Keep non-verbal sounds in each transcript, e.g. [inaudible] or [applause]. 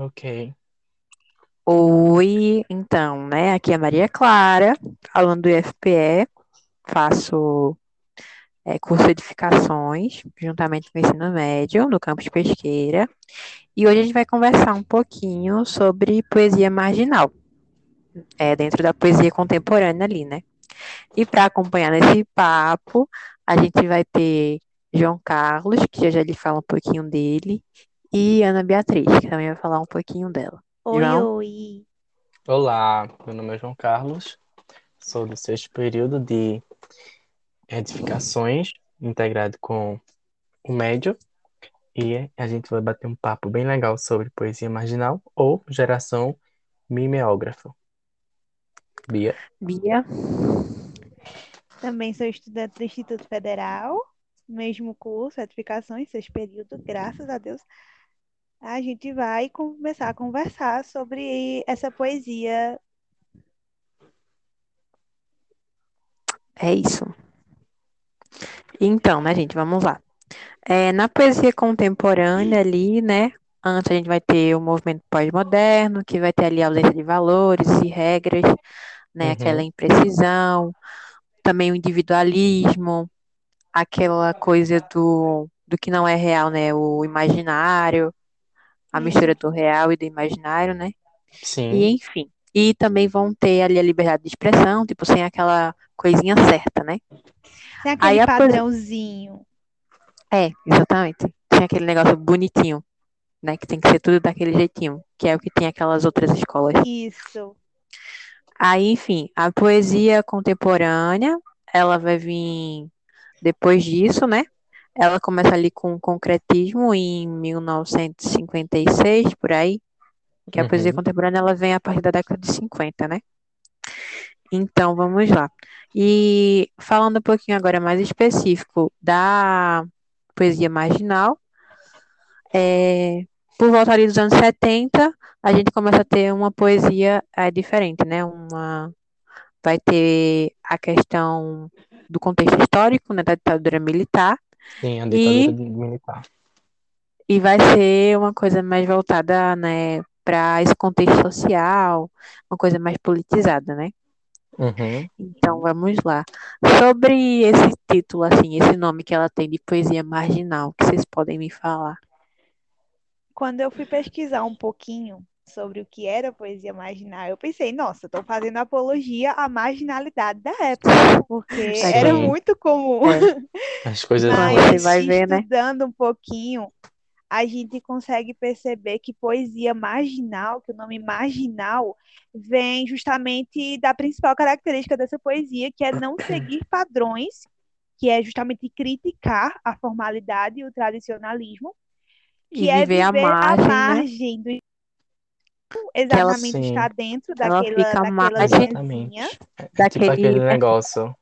Ok. Oi, então, né? Aqui é a Maria Clara, falando do IFPE, faço é, curso de edificações, juntamente com o ensino médio, no campus Pesqueira, e hoje a gente vai conversar um pouquinho sobre poesia marginal, é, dentro da poesia contemporânea ali, né? E para acompanhar nesse papo, a gente vai ter João Carlos, que já já lhe fala um pouquinho dele, e Ana Beatriz, que também vai falar um pouquinho dela. Oi, João? oi. Olá, meu nome é João Carlos, sou do sexto período de edificações, integrado com o médio, e a gente vai bater um papo bem legal sobre poesia marginal ou geração mimeógrafa. Bia? Bia? Também sou estudante do Instituto Federal, mesmo curso, edificações, sexto período, graças a Deus. A gente vai começar a conversar sobre essa poesia. É isso. Então, né, gente, vamos lá. É, na poesia contemporânea ali, né, antes a gente vai ter o movimento pós-moderno, que vai ter ali a ausência de valores e regras, né, aquela Uhum. imprecisão, também o individualismo, aquela coisa do, do que não é real, né, o imaginário, a Uhum. mistura do real e do imaginário, né, e Sim, enfim. E também vão ter ali a liberdade de expressão, tipo, sem aquela coisinha certa, né. Aí aquele a poesia... padrãozinho. É, exatamente. Tem aquele negócio bonitinho, né? Que tem que ser tudo daquele jeitinho, que é o que tem aquelas outras escolas. Isso. Aí, enfim, a poesia contemporânea, ela vai vir depois disso, né? Ela começa ali com o concretismo em 1956, por aí, que a poesia uhum. contemporânea ela vem a partir da década de 50, né? Então, vamos lá. E falando um pouquinho agora mais específico da poesia marginal, é, por volta ali dos anos 70, a gente começa a ter uma poesia é, diferente, né? Uma, vai ter a questão do contexto histórico, né, da ditadura militar, Sim, a e, ditadura militar. e vai ser uma coisa mais voltada, né, para esse contexto social, uma coisa mais politizada, né? Uhum. Então, vamos lá. Sobre esse título, assim, esse nome que ela tem de poesia marginal, que vocês podem me falar? Quando eu fui pesquisar um pouquinho sobre o que era poesia marginal, eu pensei, nossa, estou fazendo apologia à marginalidade da época, porque era Sim, muito comum. É, [laughs] as coisas Mas você vai ver, né? estudando um pouquinho, a gente consegue perceber que poesia marginal, que o nome marginal vem justamente da principal característica dessa poesia, que é não seguir padrões, que é justamente criticar a formalidade e o tradicionalismo, E que é viver à viver à margem, né? Do Que ela, exatamente estar dentro ela daquela, fica à daquela linhazinha. exatamente. É, é tipo daquele aquele negócio.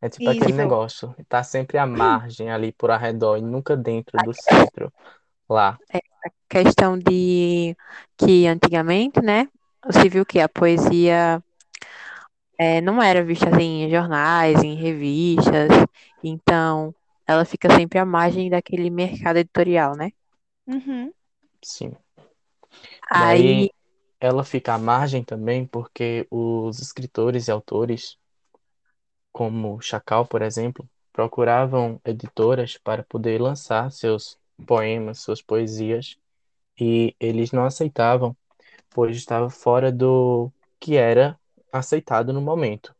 É tipo aquele Isso. negócio. Tá sempre à margem ali por arredor e nunca dentro do centro. Lá. É, a questão de que antigamente, né, você viu que a poesia é, não era vista assim, em jornais, em revistas, então ela fica sempre à margem daquele mercado editorial, né? Uhum. Sim. Aí, Daí ela fica à margem também porque os escritores e autores, como Chacal, por exemplo, procuravam editoras para poder lançar seus poemas, suas poesias, e eles não aceitavam, pois estava fora do que era aceitado no momento.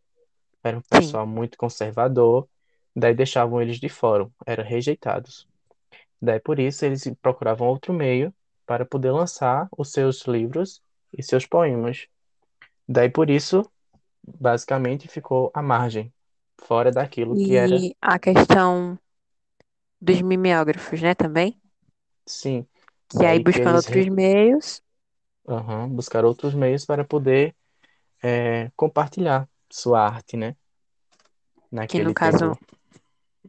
Era um sim, pessoal muito conservador, daí deixavam eles de fora, eram rejeitados. Daí por isso eles procuravam outro meio para poder lançar os seus livros e seus poemas. Daí por isso, basicamente, ficou à margem, fora daquilo que era, e a questão dos mimeógrafos, né, também, sim. que aí que buscando outros re- meios, aham, buscaram outros meios para poder é, compartilhar sua arte, né? que no Naquele caso, tempo,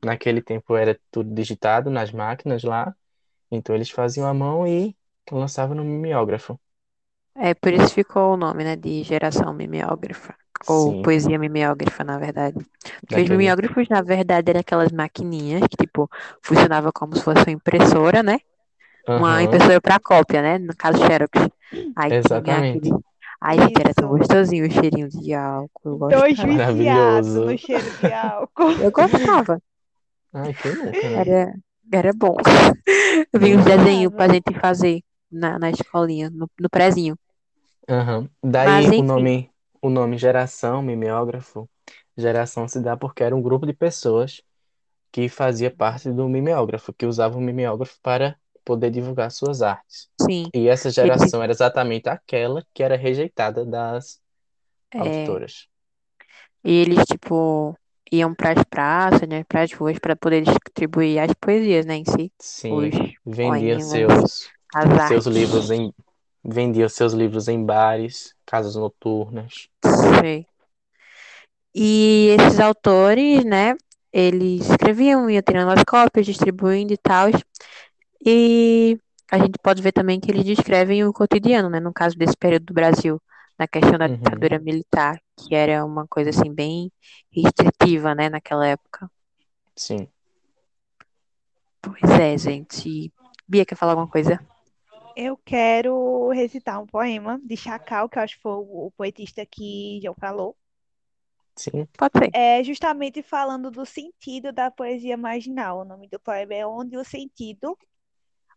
naquele tempo era tudo digitado nas máquinas lá, então eles faziam à mão e lançavam no mimeógrafo. é por isso ficou o nome, né, de geração mimeógrafa, ou Sim, poesia mimeógrafa, na verdade. Porque os mimeógrafos, na verdade, eram aquelas maquininhas que, tipo, funcionava como se fosse uma impressora, né? uma impressora para cópia, né? No caso, Xerox. Aí tinha aquele. exatamente. Ai, gente, era tão gostosinho o cheirinho de álcool. Eu viciados Maravilhoso. no cheiro de álcool. [laughs] Eu gostava. Ai, nunca, né? Era, era bom. [laughs] Eu vi uns Uhum. desenhos pra gente fazer na, na escolinha, no, no prezinho. Aham. Mas Daí o enfim, nome, o nome geração, mimeógrafo, geração se dá porque era um grupo de pessoas que fazia parte do mimeógrafo, que usava o mimeógrafo para poder divulgar suas artes. sim. E essa geração era exatamente aquela que era rejeitada das é, auditoras. e eles, tipo, iam pras praças, né? Pras ruas para poder distribuir as poesias, né? Em si. Sim, Os vendia poemas, seus, as seus livros em, vendia seus livros em bares, casas noturnas. Sei. E esses autores, né? Eles escreviam, iam tirando as cópias, distribuindo e tal. E a gente pode ver também que eles descrevem o cotidiano, né? No caso desse período do Brasil, na questão da Uhum, ditadura militar, que era uma coisa assim bem restritiva, né? Naquela época. sim. Pois é, gente. Bia, quer falar alguma coisa? Eu quero recitar um poema de Chacal, que eu acho que foi o, poetista que João falou. Sim. Pode ser. É justamente falando do sentido da poesia marginal. O nome do poema é Onde o Sentido,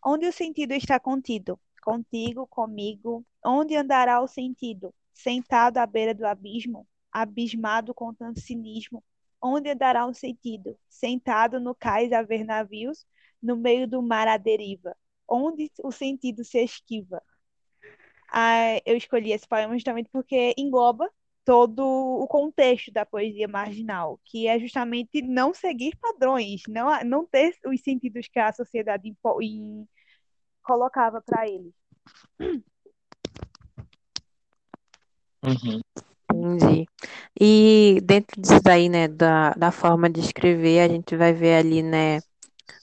onde o sentido está contido, contigo, comigo, onde andará o sentido, sentado à beira do abismo, abismado com tanto cinismo, onde andará o sentido, sentado no cais a ver navios, no meio do mar à deriva, onde o sentido se esquiva. Ah, eu escolhi esse poema justamente porque engloba todo o contexto da poesia marginal, que é justamente não seguir padrões, não, não ter os sentidos que a sociedade em- colocava para eles. Uhum. Entendi. E dentro disso daí, né, da, da forma de escrever, a gente vai ver ali, né,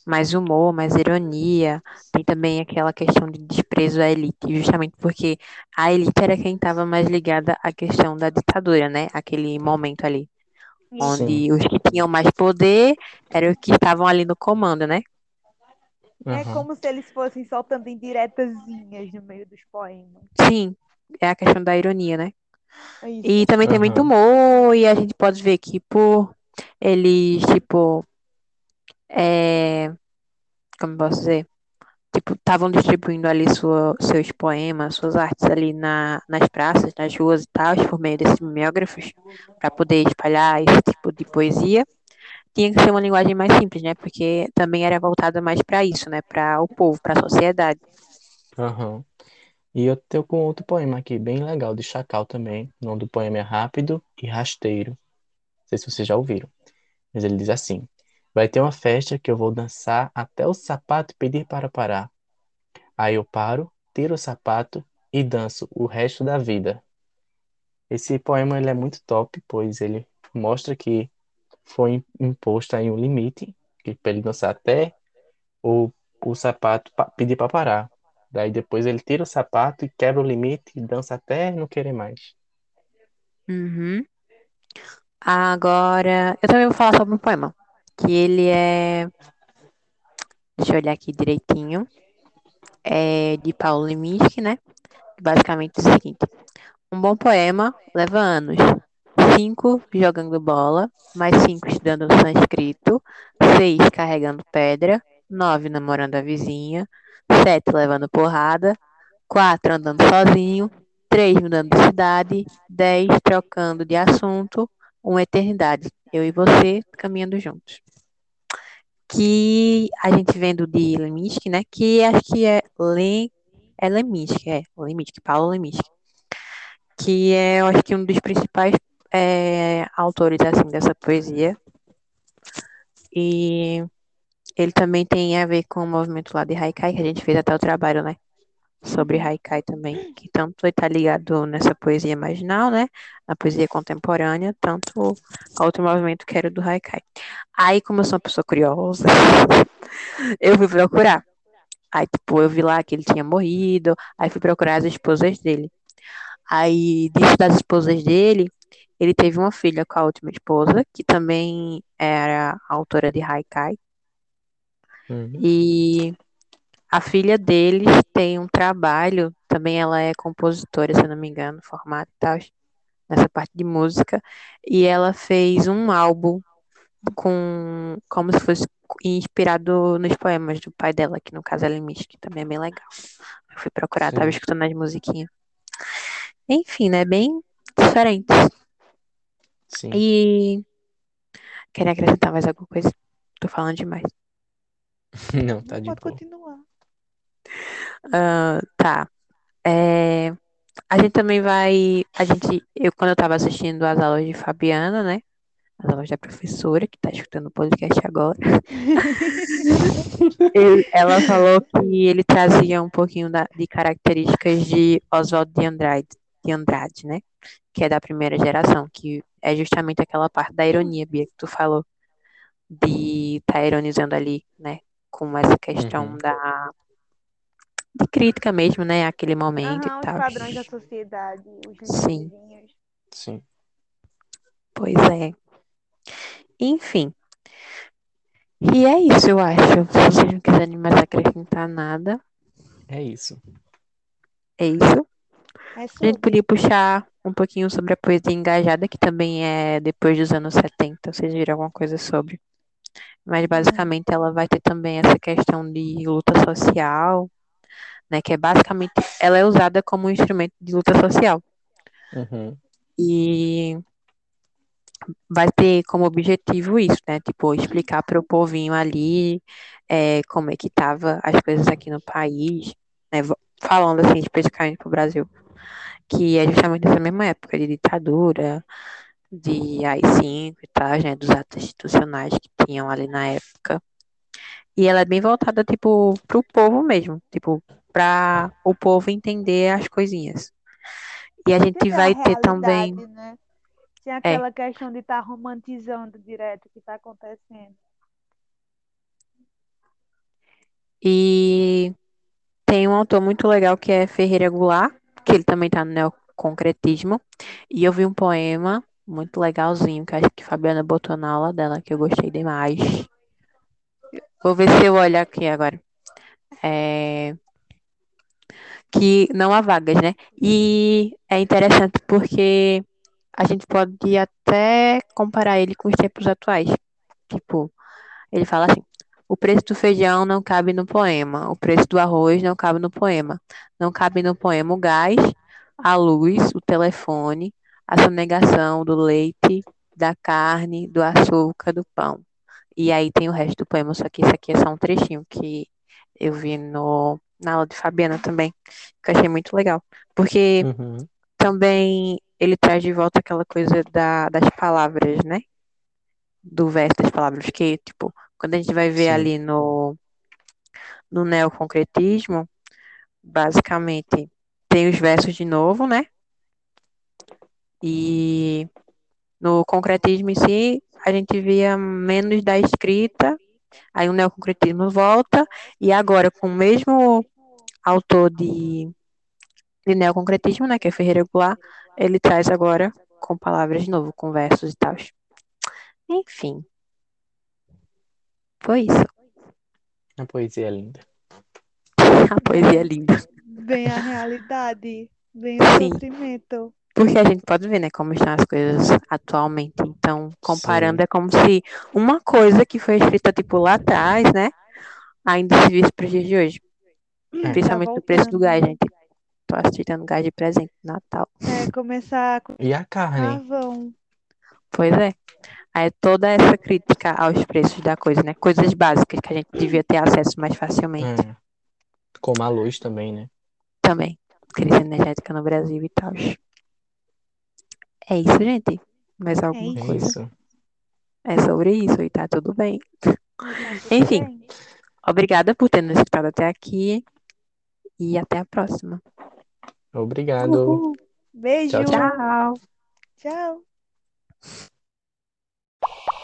mais humor, mais ironia. Tem também aquela questão de desprezo à elite, justamente porque a elite era quem estava mais ligada à questão da ditadura, né? Aquele momento ali. Sim. onde os que tinham mais poder eram os que estavam ali no comando, né? É Uhum. como se eles fossem soltando indiretazinhas no meio dos poemas. Sim, é a questão da ironia, né? Isso. E também tem muito humor, e a gente pode ver que por eles, tipo, é, como posso dizer? Tipo, estavam distribuindo ali sua, seus poemas, suas artes ali na, nas praças, nas ruas e tal, por meio desses mimeógrafos, para poder espalhar esse tipo de poesia. Tinha que ser uma linguagem mais simples, né? Porque também era voltada mais para isso, né? Para o povo, para a sociedade. Aham. E eu tenho com outro poema aqui, bem legal, de Chacal também. O nome do poema é Rápido e Rasteiro. Não sei se vocês já ouviram. Mas ele diz assim: Vai ter uma festa que eu vou dançar até o sapato pedir para parar. Aí eu paro, tiro o sapato e danço o resto da vida. Esse poema ele é muito top, pois ele mostra que foi imposto aí um limite que para ele dançar até o, o sapato pa- pedir para parar. Daí depois ele tira o sapato e quebra o limite e dança até não querer mais. Uhum. Agora, eu também vou falar sobre um poema, que ele é, deixa eu olhar aqui direitinho, é de Paulo Leminski, né? Basicamente é o seguinte: um bom poema leva anos. Cinco jogando bola, mais cinco estudando sânscrito, seis carregando pedra, nove namorando a vizinha, sete levando porrada, quatro andando sozinho, três mudando de cidade, dez trocando de assunto, uma eternidade. Eu e você caminhando juntos. Que a gente vendo de Leminski, né? Que acho que é Le... é Leminski, é Leminski, Paulo Leminski. Que é, eu acho que um dos principais é, autores assim dessa poesia. E ele também tem a ver com o movimento lá de Haikai, que a gente fez até o trabalho, né? Sobre. Haikai também, que tanto está ligado nessa poesia marginal, né? Na poesia contemporânea, tanto a outro movimento que era do Haikai. Aí, como eu sou uma pessoa curiosa, [laughs] eu fui procurar. Aí, tipo, eu vi lá que ele tinha morrido, aí fui procurar as esposas dele. Aí, dentro das esposas dele, ele teve uma filha com a última esposa, que também era autora de Haikai. Uhum. E a filha deles tem um trabalho, também ela é compositora, se eu não me engano, formada e tal, nessa parte de música, e ela fez um álbum com como se fosse inspirado nos poemas do pai dela, que no caso é Lemis, que também é bem legal. Eu fui procurar, tava Sim. escutando as musiquinhas. Enfim, né? Bem diferente. Sim. E queria acrescentar mais alguma coisa? Tô falando demais. [laughs] Não, tá Não de pode boa. continuar. Ah, tá. É, a gente também vai. A gente, eu, quando eu tava assistindo as aulas de Fabiana, né? As aulas da professora, que tá escutando o podcast agora. [laughs] ele- ela falou que ele trazia um pouquinho da- de características de Oswald de Andrade, de Andrade, né? Que é da primeira geração, que é justamente aquela parte da ironia, Bia, que tu falou, de estar ironizando ali, né? Com essa questão Uhum. da de crítica mesmo, né? Aquele momento Aham, e os tal. padrões da sociedade, os Sim. Sim. Pois é. Enfim. E é isso, eu acho. Se vocês não quiserem mais acrescentar nada, É isso. é isso. É A gente podia puxar um pouquinho sobre a poesia engajada, que também é depois dos anos 70. Vocês viram alguma coisa sobre? Mas basicamente ela vai ter também essa questão de luta social, né? Que é basicamente ela é usada como um instrumento de luta social. Uhum. E vai ter como objetivo isso, né? Tipo, explicar para o povinho ali é, como é que tava as coisas aqui no país, né? Falando assim, especificamente para o Brasil, que é justamente essa mesma época de ditadura, de AI-5 e tal, né? Dos atos institucionais que tinham ali na época. E ela é bem voltada, tipo, pro povo mesmo, tipo, para o povo entender as coisinhas. E a gente a vai ter também. né? Tem aquela questão de estar romantizando direto o que está acontecendo. E tem um autor muito legal que é Ferreira Goulart, que ele também tá no neoconcretismo. E eu vi um poema muito legalzinho, que acho que Fabiana botou na aula dela, que eu gostei demais. Vou ver se eu olho aqui agora. É... Que não há vagas, né? E é interessante porque a gente pode até comparar ele com os tempos atuais. Tipo, ele fala assim: o preço do feijão não cabe no poema, o preço do arroz não cabe no poema, não cabe no poema o gás, a luz, o telefone, a sonegação do leite, da carne, do açúcar, do pão. E aí tem o resto do poema, só que isso aqui é só um trechinho que eu vi no, na aula de Fabiana também, que eu achei muito legal. Porque Uhum. também ele traz de volta aquela coisa da, das palavras, né? Do verso das palavras, que, tipo, quando a gente vai ver Sim. ali no, no neoconcretismo, basicamente tem os versos de novo, né? E no concretismo em si, a gente via menos da escrita, aí o neoconcretismo volta, e agora com o mesmo autor de, de neoconcretismo, né, que é Ferreira Goulart, ele traz agora com palavras de novo, com versos e tal. Enfim. Foi isso. A poesia é linda. [laughs] A poesia é linda. Bem a realidade, bem o Sim. sofrimento. Porque a gente pode ver, né, como estão as coisas atualmente. Então, comparando, Sim. é como se uma coisa que foi escrita, tipo, lá atrás, né, ainda se visse para os dias de hoje. É. Principalmente Tá o preço do voltando. gás, gente. Tô aceitando gás de presente Natal. É, começar com E a carne? carvão. Pois é. Aí toda essa crítica aos preços da coisa, né? Coisas básicas que a gente devia ter acesso mais facilmente É. Como a luz também, né? também. Crise energética no Brasil e tal. É isso, gente. Mais alguma isso. É coisa? isso. É sobre isso e tá tudo bem. Tá tudo Enfim. bem. Obrigada por ter nos escutado até aqui e até a próxima. Obrigado. Uhul. Beijo. Tchau, tchau. Tchau. Tchau.